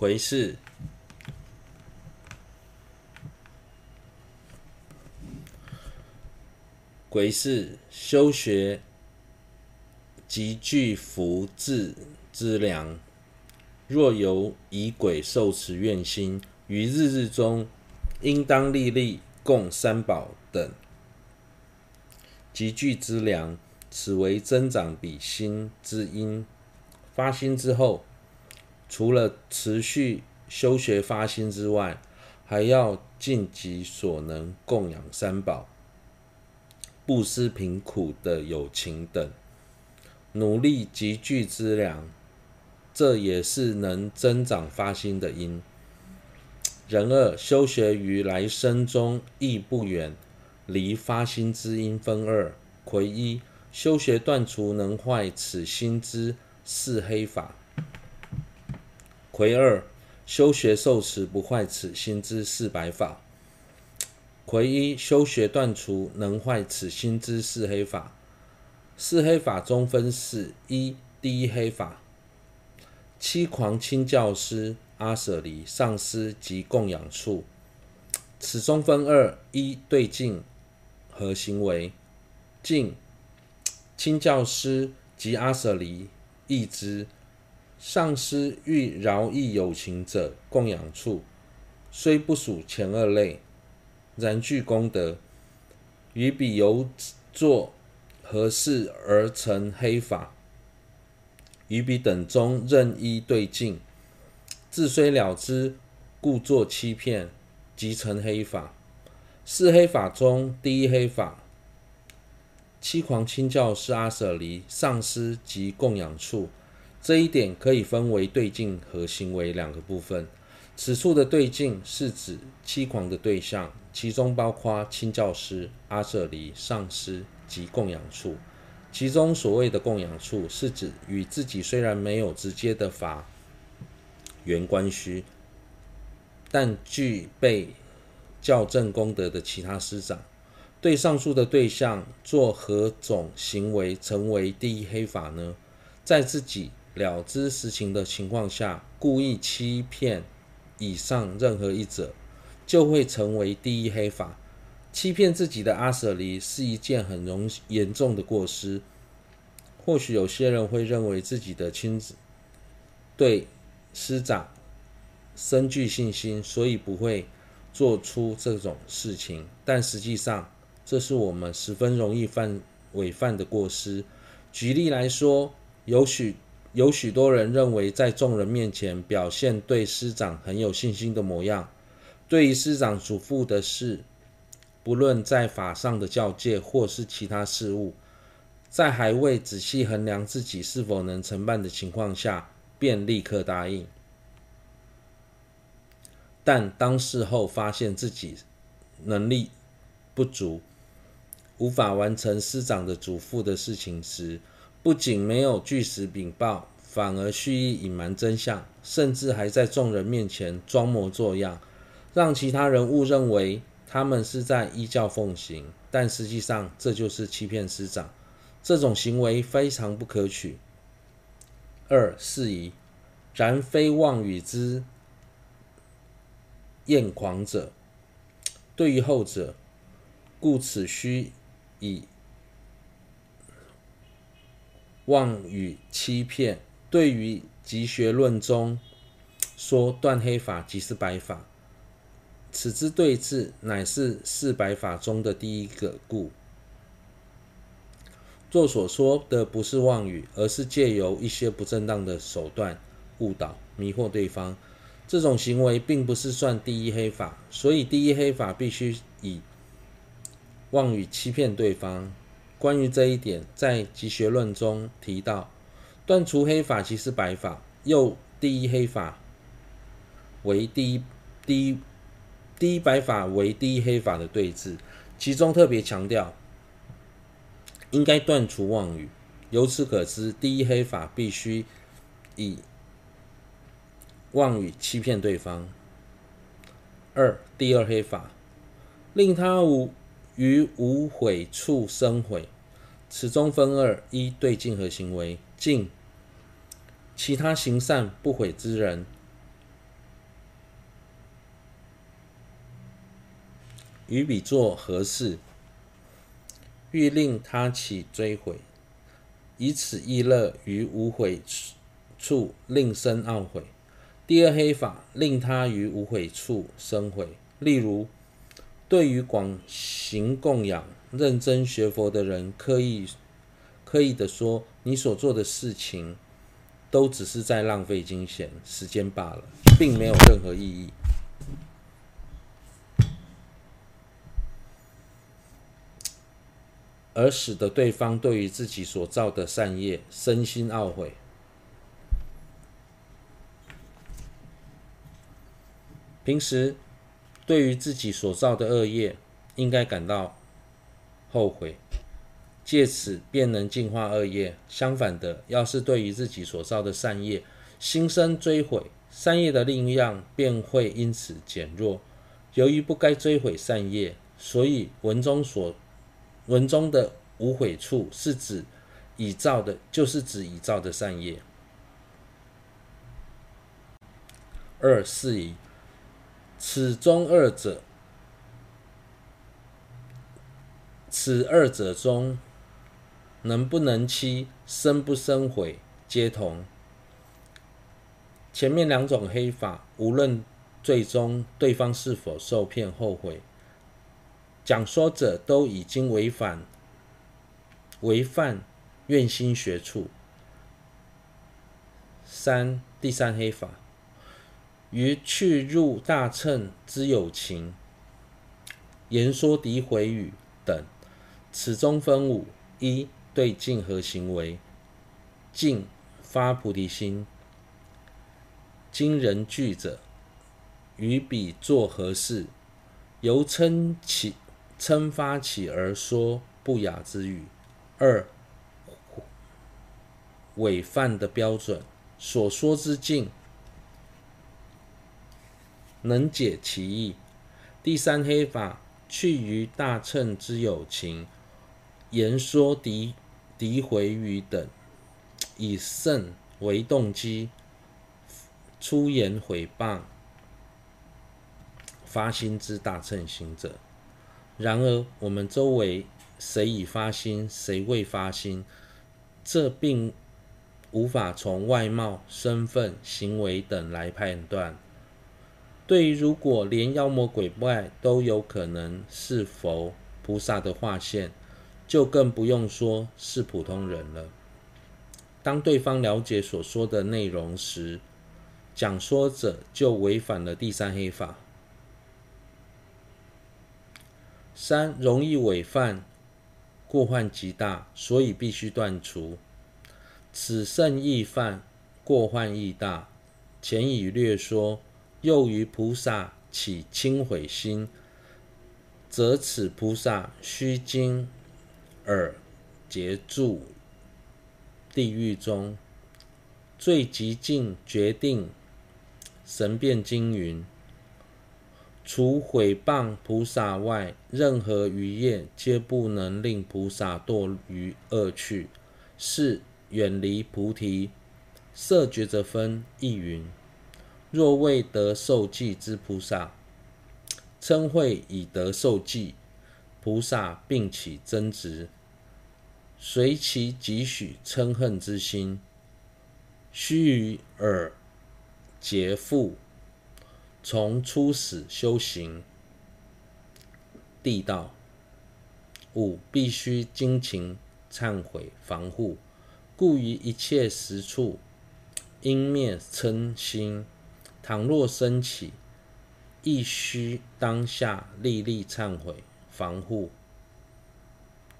鬼事，鬼事，修学极具福智之良。若有以鬼受持愿心，于日日中，应当历历供三宝等极具之良，此为增长彼心之因。发心之后，除了持续修学发心之外，还要尽己所能供养三宝、布施贫苦的友情等，努力积聚资粮。这也是能增长发心的因。人二修学于来生中亦不远离发心之因分二：癸一修学断除能坏此心之四黑法；癸二修学受持不坏此心之四白法。癸一修学断除能坏此心之四黑法。四黑法中分四：一、第一黑法。七狂亲教师、阿舍离、上师及供养处，此中分二：一对境和行为。境亲教师及阿舍离义之，上师欲饶益有情者，供养处虽不属前二类，然具功德。于彼由作何事而成黑法？于彼等中任一对境，自虽了知，故作欺骗，即成黑法。四黑法中，第一黑法，七狂亲教是阿舍离上师及供养处，这一点可以分为对境和行为两个部分。此处的对境是指七狂的对象，其中包括亲教师、阿舍离、上师及供养处。其中所谓的供养处，是指与自己虽然没有直接的法缘关系，但具备教正功德的其他师长。对上述的对象做何种行为，成为第一黑法呢？在自己了知实情的情况下，故意欺骗以上任何一者，就会成为第一黑法。欺骗自己的阿舍离是一件很容严重的过失。或许有些人会认为自己的亲子对师长深具信心，所以不会做出这种事情。但实际上，这是我们十分容易犯违犯的过失。举例来说，有许有许多人认为在众人面前表现对师长很有信心的模样，对于师长嘱咐的事。不论在法上的教诫，或是其他事务，在还未仔细衡量自己是否能承办的情况下，便立刻答应。但当事后发现自己能力不足，无法完成师长的嘱咐的事情时，不仅没有据实禀报，反而蓄意隐瞒真相，甚至还在众人面前装模作样，让其他人误认为。他们是在依教奉行，但实际上这就是欺骗师长，这种行为非常不可取。二是以然非妄语之厌狂者，对于后者，故此须以妄语欺骗。对于集学论中说断黑法即是白法。此之对治，乃是四白法中的第一个故。若所说的不是妄语，而是借由一些不正当的手段误导、迷惑对方，这种行为并不是算第一黑法。所以，第一黑法必须以妄语欺骗对方。关于这一点，在集学论中提到，断除黑法即是白法，又第一黑法为第一第一。第一白法为第一黑法的对峙，其中特别强调应该断除妄语。由此可知，第一黑法必须以妄语欺骗对方。二、第二黑法令他无于无悔处生悔，此中分二：一对境和行为，境其他行善不悔之人。与彼作何事，欲令他起追悔，以此意乐于无悔处，令生懊悔。第二黑法，令他于无悔处生悔。例如，对于广行供养、认真学佛的人，刻意刻意的说，你所做的事情，都只是在浪费金钱时间罢了，并没有任何意义。而使得对方对于自己所造的善业身心懊悔。平时对于自己所造的恶业，应该感到后悔，借此便能净化恶业。相反的，要是对于自己所造的善业心生追悔，善业的力量便会因此减弱。由于不该追悔善业，所以文中所。文中的无悔处是指已造的，就是指已造的善业。二是以此中二者，此二者中能不能欺，生不生悔，皆同。前面两种黑法，无论最终对方是否受骗后悔。讲说者都已经违反违犯愿心学处。三第三黑法，于去入大乘之有情，言说诋毁语等，此中分五：一对境和行为。境发菩提心，今人具者，于彼作何事？由嗔起。嗔发起而说不雅之语。二、违犯的标准，所说之境能解其意。第三黑法，去于大乘之有情，言说诋诋毁语等，以胜为动机，出言毁谤发心之大乘行者。然而，我们周围谁已发心，谁未发心，这并无法从外貌、身份、行为等来判断。对于如果连妖魔鬼怪都有可能是佛菩萨的化现，就更不用说是普通人了。当对方了解所说的内容时，讲说者就违反了第三黑法。三容易违犯，过患极大，所以必须断除。此胜易犯，过患亦大。前已略说，又于菩萨起轻毁心，则此菩萨须经耳结住地狱中。最极静决定神变经云。除毁谤菩萨外，任何余业皆不能令菩萨堕于恶趣，是远离菩提。色觉者分亦云：若未得受记之菩萨，称会已得受记，菩萨并起争执，随其几许嗔恨之心，须于耳结复。从初始修行地道，五必须精勤忏悔防护，故于一切时处应灭嗔心。倘若生起，亦须当下立立忏悔防护。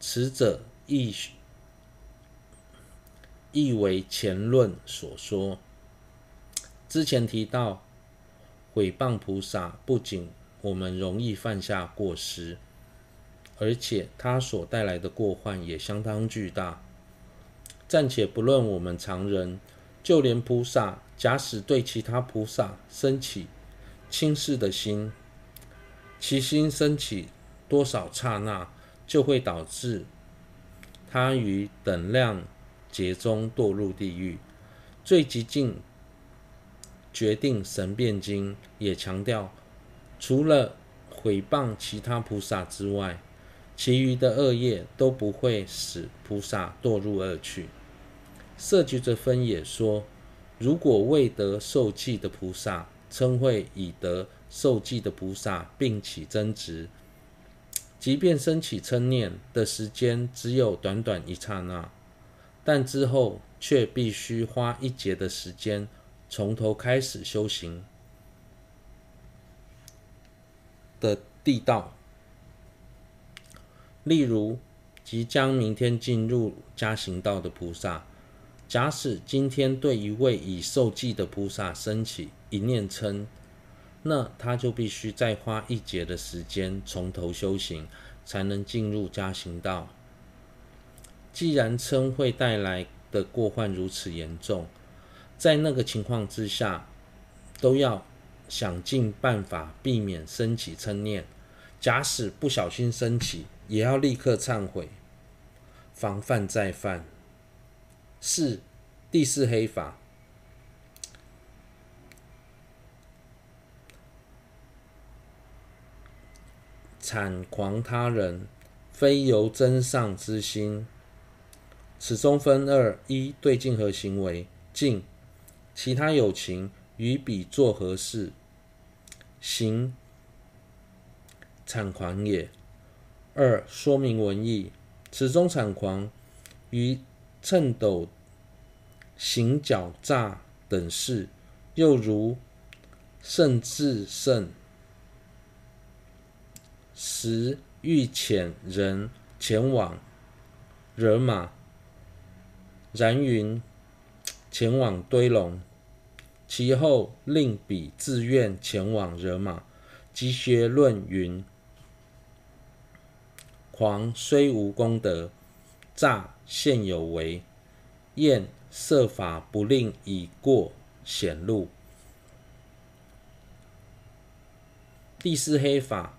此者亦亦为前论所说。之前提到。毁谤菩萨，不仅我们容易犯下过失，而且他所带来的过患也相当巨大。暂且不论我们常人，就连菩萨，假使对其他菩萨生起轻视的心，其心升起多少刹那，就会导致他于等量劫中堕入地狱。最极尽。决定神变经也强调，除了毁谤其他菩萨之外，其余的恶业都不会使菩萨堕入恶趣。摄决者分也说，如果未得受记的菩萨，称会已得受记的菩萨，并起争执，即便升起嗔念的时间只有短短一刹那，但之后却必须花一劫的时间，从头开始修行的地道。例如，即将明天进入加行道的菩萨。假使今天对一位已受记的菩萨生起一念嗔，那他就必须再花一劫的时间从头修行，才能进入加行道。既然嗔会带来的过患如此严重，在那个情况之下，都要想尽办法避免生起嗔念。假使不小心生起，也要立刻忏悔，防范再犯。四，第四黑法，产狂他人，非由真上之心。此中分二：一对境和行为。境，其他有情与彼作何事？行，产狂也。二说明文义。此中谗誑于秤斗、行狡诈等事，又如胜智胜时欲遣人前往惹马，然云前往堆龙，其后令彼自愿前往惹马。积学论云：狂虽无功德，诈现有为，验设法不令已过显露。第四黑法。